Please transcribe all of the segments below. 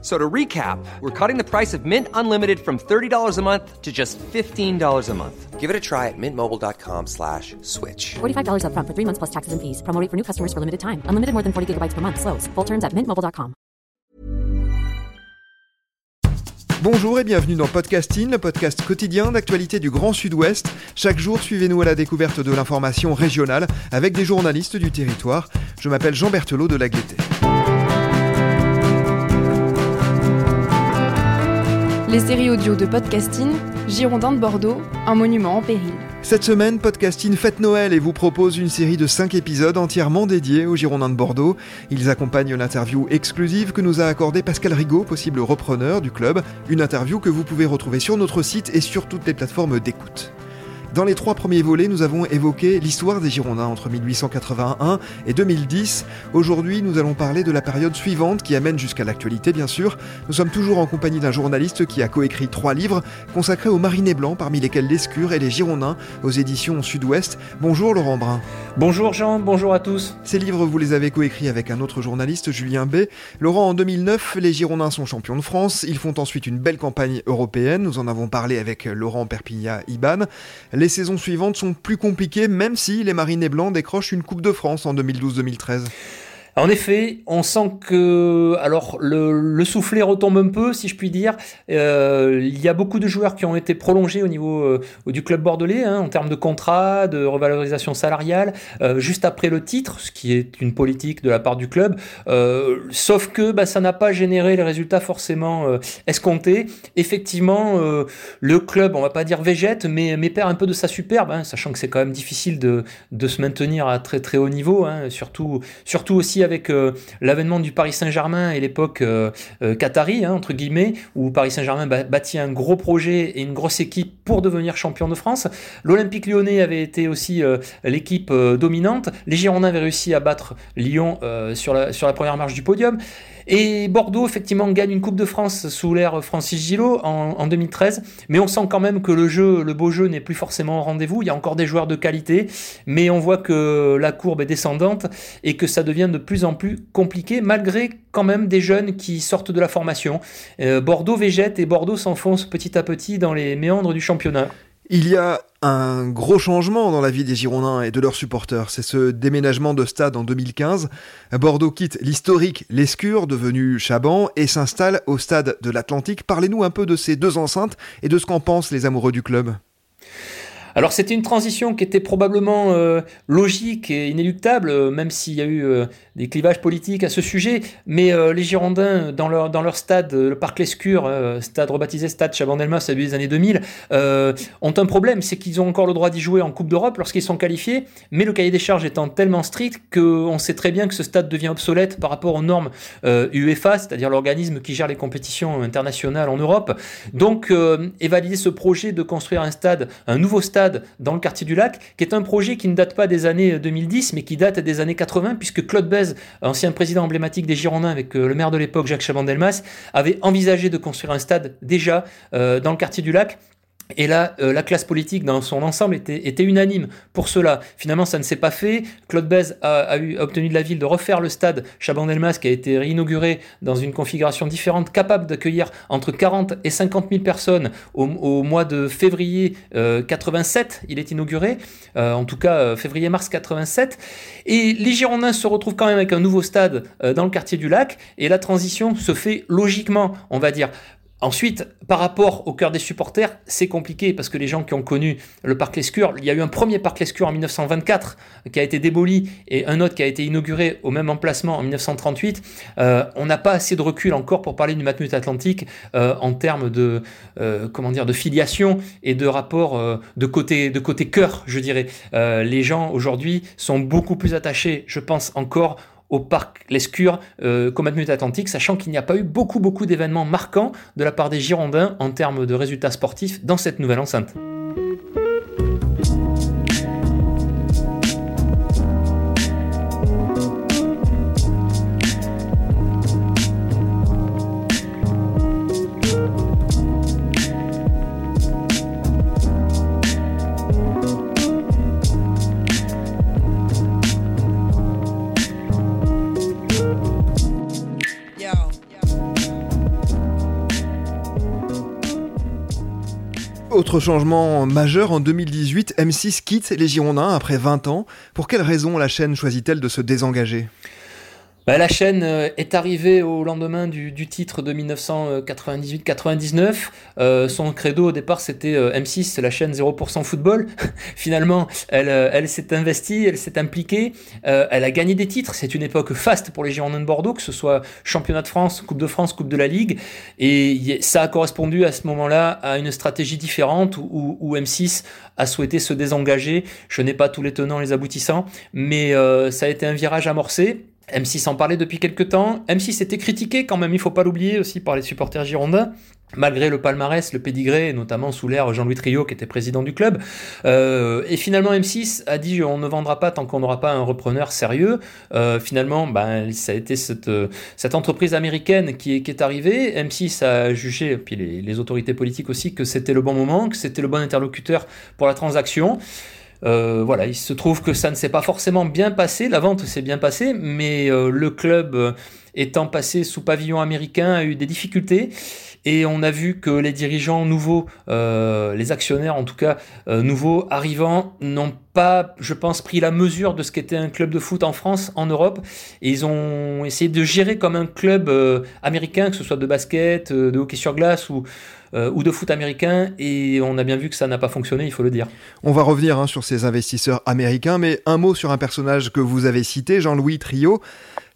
So to recap, we're cutting the price of Mint Unlimited from $30 a month to just $15 a month. Give it a try at mintmobile.com slash switch. $45 upfront for three months plus taxes and fees. Promo rate for new customers for limited time. Unlimited more than 40 gigabytes per month. Slows. Full terms at mintmobile.com. Bonjour et bienvenue dans Podcasting, le podcast quotidien d'actualité du Grand Sud-Ouest. Chaque jour, suivez-nous à la découverte de l'information régionale avec des journalistes du territoire. Je m'appelle Jean Berthelot de La Gaîté. Les séries audio de Podcasting, Girondin de Bordeaux, un monument en péril. Cette semaine, Podcasting fête Noël et vous propose une série de 5 épisodes entièrement dédiés aux Girondins de Bordeaux. Ils accompagnent l'interview exclusive que nous a accordée Pascal Rigaud, possible repreneur du club. Une interview que vous pouvez retrouver sur notre site et sur toutes les plateformes d'écoute. Dans les trois premiers volets, nous avons évoqué l'histoire des Girondins entre 1881 et 2010. Aujourd'hui, nous allons parler de la période suivante qui amène jusqu'à l'actualité, bien sûr. Nous sommes toujours en compagnie d'un journaliste qui a coécrit trois livres consacrés aux marinés blancs, parmi lesquels l'Escure et les Girondins, aux éditions Sud-Ouest. Bonjour Laurent Brun. Bonjour Jean, bonjour à tous. Ces livres, vous les avez coécrits avec un autre journaliste, Julien B. Laurent, en 2009, les Girondins sont champions de France. Ils font ensuite une belle campagne européenne. Nous en avons parlé avec Laurent Perpignan-Iban. Les saisons suivantes sont plus compliquées, même si les Marinés Blancs décrochent une Coupe de France en 2012-2013. En effet, on sent que alors le, le, soufflet retombe un peu, si je puis dire. Euh, il y a beaucoup de joueurs qui ont été prolongés au niveau euh, du club bordelais hein, en termes de contrat, de revalorisation salariale, euh, juste après le titre, ce qui est une politique de la part du club. Sauf que bah, ça n'a pas généré les résultats forcément escomptés. Effectivement, le club, on va pas dire végète, mais, perd un peu de sa superbe, hein, sachant que c'est quand même difficile de, de se maintenir à très très haut niveau, hein, surtout surtout aussi avec euh, l'avènement du Paris Saint-Germain et l'époque euh, euh, qatari, hein, entre guillemets, où Paris Saint-Germain bâtit un gros projet et une grosse équipe pour devenir champion de France. L'Olympique lyonnais avait été aussi l'équipe dominante. Les Girondins avaient réussi à battre Lyon sur la première marche du podium. Et Bordeaux, effectivement, gagne une Coupe de France sous l'ère Francis Gillot en, en, 2013. Mais on sent quand même que le beau jeu n'est plus forcément au rendez-vous. Il y a encore des joueurs de qualité, mais on voit que la courbe est descendante et que ça devient de plus en plus compliqué, malgré quand même des jeunes qui sortent de la formation. Euh, Bordeaux végète et Bordeaux s'enfonce petit à petit dans les méandres du championnat. Il y a un gros changement dans la vie des Girondins et de leurs supporters. C'est ce déménagement de stade en 2015. Bordeaux quitte l'historique Lescure, devenu Chaban, et s'installe au stade de l'Atlantique. Parlez-nous un peu de ces deux enceintes et de ce qu'en pensent les amoureux du club. Alors c'était une transition qui était probablement euh, logique et inéluctable, euh, même s'il y a eu euh, des clivages politiques à ce sujet. Mais les Girondins, dans leur, dans leur stade, le Parc Lescure, stade rebaptisé Stade Chabandelmas à début des années 2000, euh, ont un problème, c'est qu'ils ont encore le droit d'y jouer en Coupe d'Europe lorsqu'ils sont qualifiés, mais le cahier des charges étant tellement strict qu'on sait très bien que ce stade devient obsolète par rapport aux normes UEFA, c'est-à-dire l'organisme qui gère les compétitions internationales en Europe. Donc, est validé ce projet de construire un stade, un nouveau stade dans le quartier du lac, qui est un projet qui ne date pas des années 2010, mais qui date des années 80, puisque Claude Bez ancien président emblématique des Girondins avec euh, le maire de l'époque Jacques Chaban-Delmas, avait envisagé de construire un stade déjà euh, dans le quartier du lac et là, euh, la classe politique dans son ensemble était, unanime pour cela. Finalement, ça ne s'est pas fait. Claude Bèze a, eu, obtenu de la ville de refaire le stade Chaban-Delmas qui a été réinauguré dans une configuration différente, capable d'accueillir entre 40 et 50 000 personnes au, mois de février euh, 87. Il est inauguré, euh, en tout cas euh, février-mars 87. Et les Girondins se retrouvent quand même avec un nouveau stade euh, dans le quartier du lac et la transition se fait logiquement, on va dire. Ensuite, par rapport au cœur des supporters, c'est compliqué parce que les gens qui ont connu le parc Lescure, il y a eu un premier parc Lescure en 1924 qui a été démoli et un autre qui a été inauguré au même emplacement en 1938. Euh, on n'a pas assez de recul encore pour parler du Matmut Atlantique euh, en termes de euh, comment dire de filiation et de rapport de côté de côté cœur, je dirais. Les gens aujourd'hui sont beaucoup plus attachés, je pense encore au parc Lescure euh, comme Admut Atlantique, sachant qu'il n'y a pas eu beaucoup beaucoup d'événements marquants de la part des Girondins en termes de résultats sportifs dans cette nouvelle enceinte. Autre changement majeur, en 2018, M6 quitte les Girondins après 20 ans. Pour quelle raison la chaîne choisit-elle de se désengager? Bah, la chaîne euh, est arrivée au lendemain du, titre de 1998-99. Euh, son credo au départ c'était euh, M6, la chaîne 0% football. Finalement, elle, elle s'est investie, elle s'est impliquée, elle a gagné des titres. C'est une époque faste pour les Girondins de Bordeaux, que ce soit championnat de France, Coupe de France, Coupe de la Ligue. Et ça a correspondu à ce moment-là à une stratégie différente où, où, M6 a souhaité se désengager. Je n'ai pas tous les tenants, les aboutissants, mais ça a été un virage amorcé. M6 en parlait depuis quelques temps. M6 était critiqué quand même, il faut pas l'oublier aussi par les supporters girondins. Malgré le palmarès, le pédigré, notamment sous l'ère Jean-Louis Trio qui était président du club. Euh, et finalement, M6 a dit on ne vendra pas tant qu'on n'aura pas un repreneur sérieux. Euh, finalement, ben, ça a été cette, entreprise américaine qui est, arrivée. M6 a jugé, puis les autorités politiques aussi, que c'était le bon moment, que c'était le bon interlocuteur pour la transaction. Euh, voilà, il se trouve que ça ne s'est pas forcément bien passé, la vente s'est bien passée, mais euh, le club euh, étant passé sous pavillon américain a eu des difficultés et on a vu que les dirigeants nouveaux, les actionnaires en tout cas nouveaux arrivants, n'ont pas, je pense, pris la mesure de ce qu'était un club de foot en France, en Europe, ils ont essayé de gérer comme un club américain, que ce soit de basket, de hockey sur glace ou euh, ou de foot américain, et on a bien vu que ça n'a pas fonctionné, il faut le dire. On va revenir hein, sur ces investisseurs américains, mais un mot sur un personnage que vous avez cité, Jean-Louis Trio.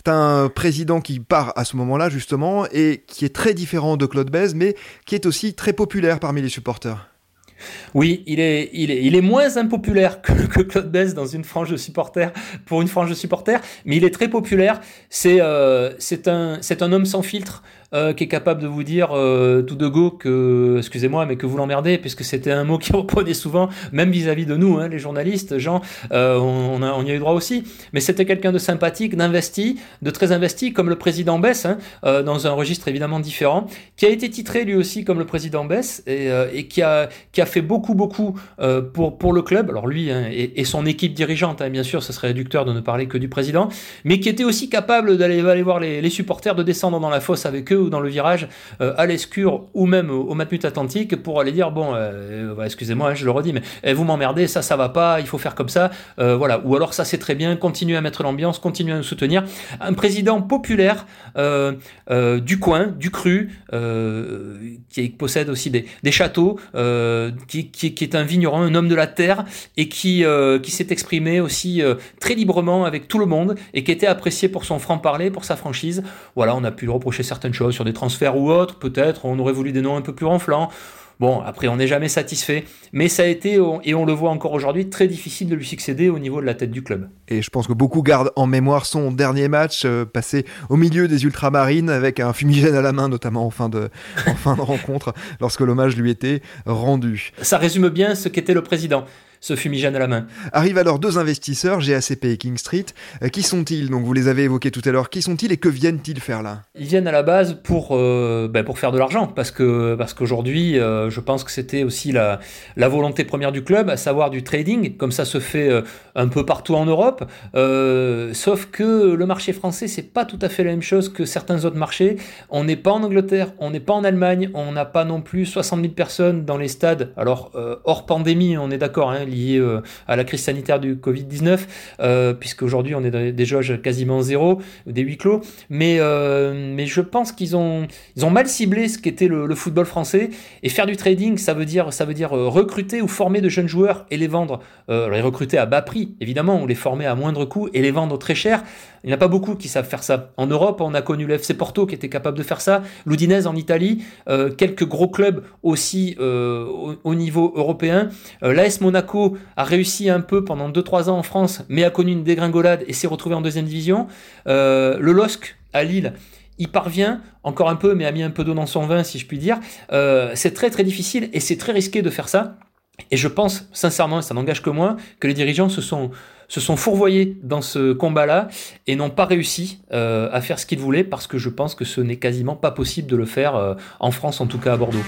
C'est un président qui part à ce moment-là, justement, et qui est très différent de Claude Bèze, mais qui est aussi très populaire parmi les supporters. Oui, il est, il est, moins impopulaire que, Claude Bess dans une frange de supporters, pour une frange de supporters, mais il est très populaire. C'est euh, un homme sans filtre. Euh, qui est capable de vous dire euh, tout de go que, excusez-moi, mais que vous l'emmerdez, puisque c'était un mot qui reprenait souvent, même vis-à-vis de nous, hein, les journalistes, Jean, euh, on, a, on, y a eu droit aussi. Mais c'était quelqu'un de sympathique, d'investi, de très investi, comme le président Bess, hein, dans un registre évidemment différent, qui a été titré lui aussi comme le président Bess, et, et qui, a, qui a fait beaucoup, beaucoup pour, pour le club. Alors lui hein, et, son équipe dirigeante, bien sûr, ce serait réducteur de ne parler que du président, mais qui était aussi capable d'aller aller voir les supporters, de descendre dans la fosse avec eux dans le virage euh, à l'escure ou même au, Matmut Atlantique pour aller dire bon, euh, euh, excusez-moi, hein, je le redis, mais eh, vous m'emmerdez, ça, ça va pas, il faut faire comme ça, voilà. Ou alors ça, c'est très bien, continuez à mettre l'ambiance, continuez à nous soutenir. Un président populaire du coin, du cru, qui possède aussi des, des châteaux, qui, qui, qui, est un vigneron, un homme de la terre, et qui, qui s'est exprimé aussi très librement avec tout le monde, et qui était apprécié pour son franc-parler, pour sa franchise. Voilà, on a pu lui reprocher certaines choses sur des transferts ou autres, peut-être, on aurait voulu des noms un peu plus renflants. Bon, après, on n'est jamais satisfait, mais ça a été, et on le voit encore aujourd'hui, très difficile de lui succéder au niveau de la tête du club. Et je pense que beaucoup gardent en mémoire son dernier match, euh, passé au milieu des ultramarines, avec un fumigène à la main, notamment en fin de, en fin de rencontre, lorsque l'hommage lui était rendu. Ça résume bien ce qu'était le président ce fumigène à la main. Arrivent alors deux investisseurs, GACP et King Street. Euh, qui sont-ils? Donc vous les avez évoqués tout à l'heure. Qui sont-ils et que viennent-ils faire là? Ils viennent à la base pour, euh, ben, pour faire de l'argent, parce que parce qu'aujourd'hui, euh, je pense que c'était aussi la, la volonté première du club, à savoir du trading, comme ça se fait un peu partout en Europe. sauf que le marché français, c'est pas tout à fait la même chose que certains autres marchés. On n'est pas en Angleterre, on n'est pas en Allemagne, on n'a pas non plus 60 000 personnes dans les stades. Alors hors pandémie, on est d'accord. Hein, lié euh, à la crise sanitaire du Covid-19, euh, puisqu'aujourd'hui on est dans des jauges quasiment zéro, des huis clos. Mais, euh, mais je pense qu'ils ont, ils ont mal ciblé ce qu'était le, le, football français. Et faire du trading, ça veut dire, ça veut dire recruter ou former de jeunes joueurs et les vendre. les recruter à bas prix, évidemment, ou les former à moindre coût et les vendre très cher. Il n'y en a pas beaucoup qui savent faire ça. En Europe, on a connu le FC Porto qui était capable de faire ça, l'Udinese en Italie, quelques gros clubs aussi au, au, niveau européen. L'AS Monaco a réussi un peu pendant 2-3 ans en France, mais a connu une dégringolade et s'est retrouvé en deuxième division. Euh, le LOSC à Lille, il parvient encore un peu, mais a mis un peu d'eau dans son vin, si je puis dire. Euh, c'est très très difficile et c'est très risqué de faire ça. Et je pense, sincèrement, ça n'engage que moi, que les dirigeants se sont, se sont fourvoyés dans ce combat-là et n'ont pas réussi euh, à faire ce qu'ils voulaient parce que je pense que ce n'est quasiment pas possible de le faire en France, en tout cas à Bordeaux.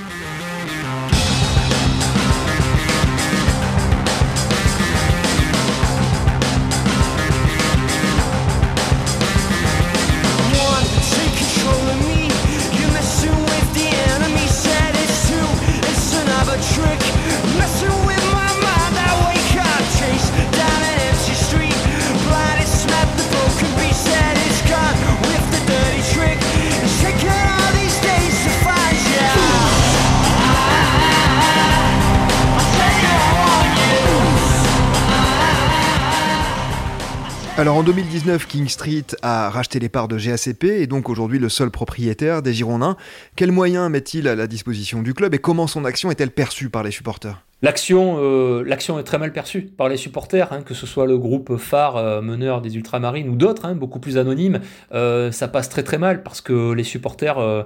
Alors en 2019, King Street a racheté les parts de GACP et donc aujourd'hui le seul propriétaire des Girondins. Quels moyens met-il à la disposition du club et comment son action est-elle perçue par les supporters? L'action, euh, l'action est très mal perçue par les supporters, hein, que ce soit le groupe phare euh, meneur des Ultramarines ou d'autres, hein, beaucoup plus anonymes. Euh, ça passe très très mal parce que les supporters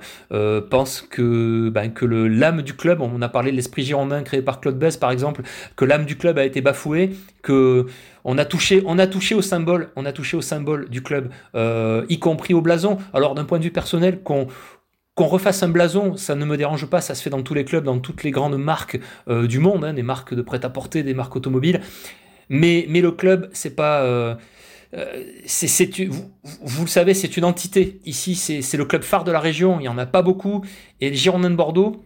pensent que, ben, que l'âme du club, on a parlé de l'esprit girondin créé par Claude Bess par exemple, que l'âme du club a été bafouée, que on a touché, au symbole, du club, y compris au blason. Alors d'un point de vue personnel, qu'on refasse un blason, ça ne me dérange pas, ça se fait dans tous les clubs, dans toutes les grandes marques euh, du monde, hein, des marques de prêt-à-porter, des marques automobiles. Mais, le club, c'est pas. Euh, euh, c'est, vous, vous, le savez, c'est une entité. Ici, c'est, le club phare de la région, il n'y en a pas beaucoup. Et les Girondins de Bordeaux,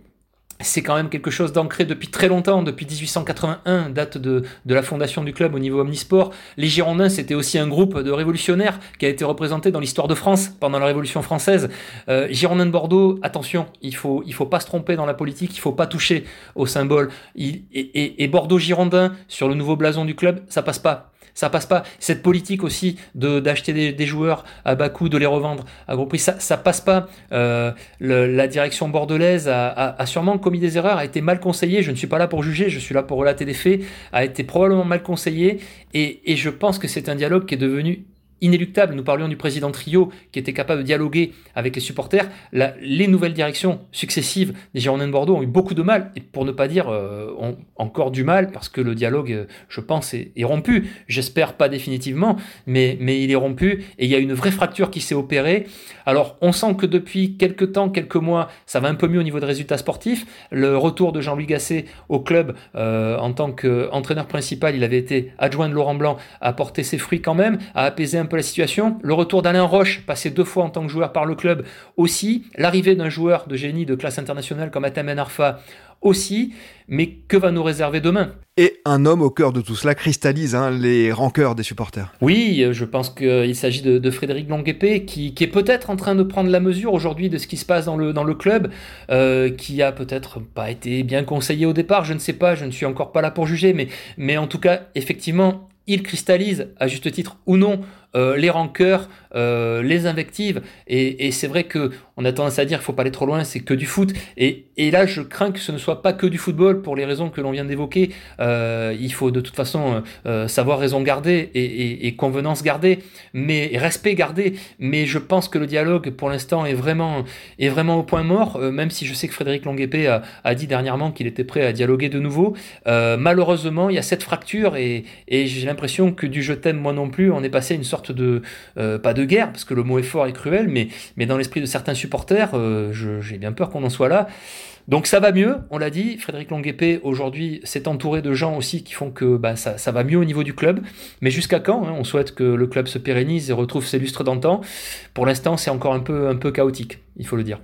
c'est quand même quelque chose d'ancré depuis très longtemps, depuis 1881, date de, la fondation du club au niveau omnisport. Les Girondins, c'était aussi un groupe de révolutionnaires qui a été représenté dans l'histoire de France pendant la Révolution française. Euh, Girondins de Bordeaux, attention, il faut, il faut pas se tromper dans la politique, il faut pas toucher au symbole. et, et Bordeaux Girondins sur le nouveau blason du club, ça passe pas ça passe pas. Cette politique aussi d'acheter des, joueurs à bas coût, de les revendre à gros prix, ça, ça passe pas. Euh, la direction bordelaise a, sûrement commis des erreurs, a été mal conseillée. Je ne suis pas là pour juger, je suis là pour relater des faits. A été probablement mal conseillée et, et je pense que c'est un dialogue qui est devenu inéluctable. Nous parlions du président Trio qui était capable de dialoguer avec les supporters. les nouvelles directions successives des Girondins de Bordeaux ont eu beaucoup de mal, et pour ne pas dire euh, encore du mal, parce que le dialogue, euh, je pense, est, rompu. J'espère pas définitivement, mais, mais il est rompu, et il y a une vraie fracture qui s'est opérée. Alors, on sent que depuis quelques temps, quelques mois, ça va un peu mieux au niveau des résultats sportifs. Le retour de Jean-Louis Gasset au club euh, en tant qu'entraîneur principal, il avait été adjoint de Laurent Blanc, a porté ses fruits quand même, a apaisé un peu la situation. Le retour d'Alain Roche, passé deux fois en tant que joueur par le club aussi. L'arrivée d'un joueur de génie de classe internationale comme Atem Arfa aussi. Mais que va nous réserver demain? Et un homme au cœur de tout cela cristallise hein, les rancœurs des supporters. Oui, je pense qu'il s'agit de, Frédéric Longuepé qui, qui, est peut-être en train de prendre la mesure aujourd'hui de ce qui se passe dans le, dans le club, euh, qui a peut-être pas été bien conseillé au départ, je ne sais pas, je ne suis encore pas là pour juger, mais, mais en tout cas, effectivement, il cristallise, à juste titre ou non, euh, les rancœurs, euh, les invectives. Et, c'est vrai que on a tendance à dire qu'il faut pas aller trop loin, c'est que du foot. Et, là, je crains que ce ne soit pas que du football pour les raisons que l'on vient d'évoquer. Euh, il faut de toute façon savoir raison garder et, convenance garder, mais respect garder. Mais je pense que le dialogue, pour l'instant, est vraiment, est vraiment au point mort. même si je sais que Frédéric Longuepé a, a dit dernièrement qu'il était prêt à dialoguer de nouveau. malheureusement, il y a cette fracture et, j'ai l'impression que du je t'aime moi non plus, on est passé une sorte de, euh, pas de guerre, parce que le mot est fort et cruel, mais, mais dans l'esprit de certains supporters, euh, j'ai bien peur qu'on en soit là. Donc ça va mieux, on l'a dit, Frédéric Longuepé aujourd'hui s'est entouré de gens aussi qui font que bah, ça, va mieux au niveau du club. Mais jusqu'à quand hein, On souhaite que le club se pérennise et retrouve ses lustres d'antan. Pour l'instant, c'est encore un peu, un peu chaotique, il faut le dire.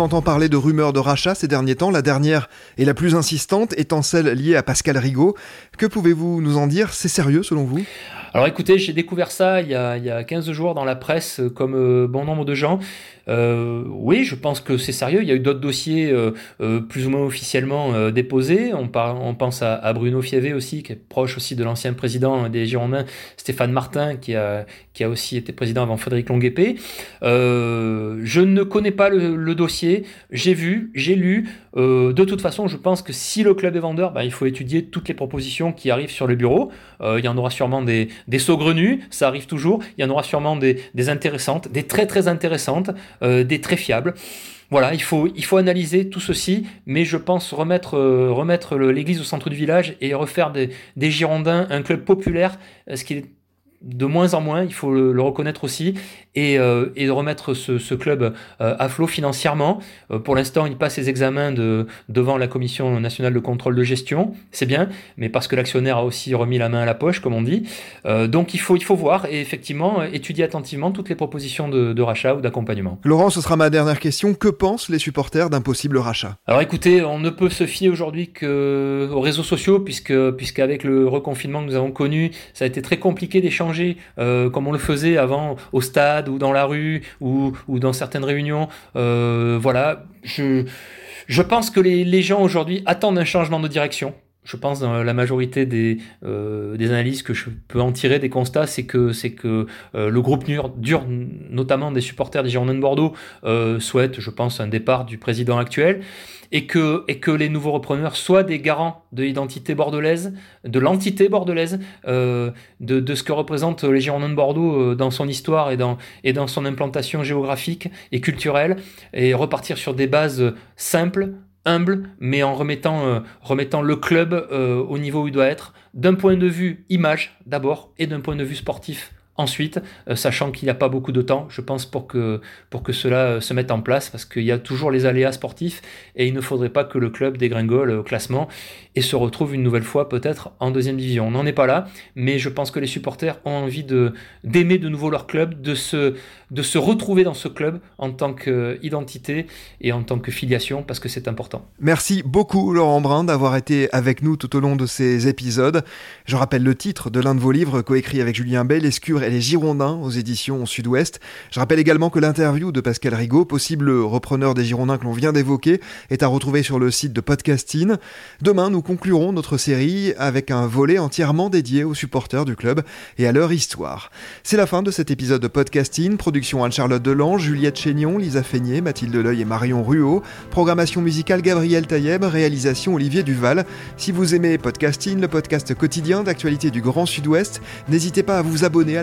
On entend parler de rumeurs de rachat ces derniers temps, la dernière et la plus insistante étant celle liée à Pascal Rigaud. Que pouvez-vous nous en dire? C'est sérieux selon vous? Alors écoutez, j'ai découvert ça il y, a, il y, a, 15 jours dans la presse, euh, comme euh, bon nombre de gens. Euh, oui, je pense que c'est sérieux. Il y a eu d'autres dossiers plus ou moins officiellement déposés. On, on pense à, Bruno Fievé aussi, qui est proche aussi de l'ancien président des Girondins, Stéphane Martin, qui a, qui a aussi été président avant Frédéric Longuepé. je ne connais pas le, dossier. J'ai vu, j'ai lu. de toute façon, je pense que si le club est vendeur, ben, il faut étudier toutes les propositions qui arrivent sur le bureau. il y en aura sûrement des, des saugrenus, ça arrive toujours. Il y en aura sûrement des, intéressantes, des très très intéressantes, euh, des très fiables. Voilà, il faut, il faut analyser tout ceci, mais je pense remettre, euh, remettre l'église au centre du village et refaire des, Girondins un club populaire, euh, ce qui est de moins en moins, il faut le, reconnaître aussi, et, euh, et de remettre ce, ce club euh, à flot financièrement. Euh, pour l'instant, il passe ses examens de, devant la Commission nationale de contrôle de gestion, c'est bien, mais parce que l'actionnaire a aussi remis la main à la poche, comme on dit. donc il faut, il faut voir et effectivement étudier attentivement toutes les propositions de, de rachat ou d'accompagnement. Laurent, ce sera ma dernière question. Que pensent les supporters d'un possible rachat? Alors écoutez, on ne peut se fier aujourd'hui qu'aux réseaux sociaux, puisque puisqu'avec le reconfinement que nous avons connu, ça a été très compliqué d'échanger euh, comme on le faisait avant au stade ou dans la rue ou, dans certaines réunions. Euh, voilà, je, pense que les, les gens aujourd'hui attendent un changement de direction je pense dans la majorité des, euh, des analyses que je peux en tirer des constats, c'est que que le groupe dur, notamment des supporters des Girondins de Bordeaux, souhaite, je pense, un départ du président actuel et que, les nouveaux repreneurs soient des garants de l'identité bordelaise, de l'entité bordelaise, euh, de, ce que représentent les Girondins de Bordeaux euh, dans son histoire et dans, et dans son implantation géographique et culturelle, et repartir sur des bases simples, humbles, mais en remettant, euh, le club euh, au niveau où il doit être, d'un point de vue image d'abord, et d'un point de vue sportif ensuite, euh, sachant qu'il n'y a pas beaucoup de temps, je pense, pour que, pour que cela euh, se mette en place, parce qu'il y a toujours les aléas sportifs, et il ne faudrait pas que le club dégringole au classement et se retrouve une nouvelle fois peut-être en deuxième division. On n'en est pas là, mais je pense que les supporters ont envie d'aimer de nouveau leur club, de se, de se retrouver dans ce club en tant qu'identité et en tant que filiation, parce que c'est important. Merci beaucoup Laurent Brun d'avoir été avec nous tout au long de ces épisodes. Je rappelle le titre de l'un de vos livres coécrit avec Julien Bell, Escure et les Girondins aux éditions Sud-Ouest. Je rappelle également que l'interview de Pascal Rigaud, possible repreneur des Girondins que l'on vient d'évoquer, est à retrouver sur le site de Podcasting. Demain, nous conclurons notre série avec un volet entièrement dédié aux supporters du club et à leur histoire. C'est la fin de cet épisode de Podcasting, production Anne-Charlotte Delange, Juliette Chénion, Lisa Feignet, Mathilde Leuil et Marion Ruot, programmation musicale Gabriel Taïeb, réalisation Olivier Duval. Si vous aimez Podcasting, le podcast quotidien d'actualité du Grand Sud-Ouest, n'hésitez pas à vous abonner, à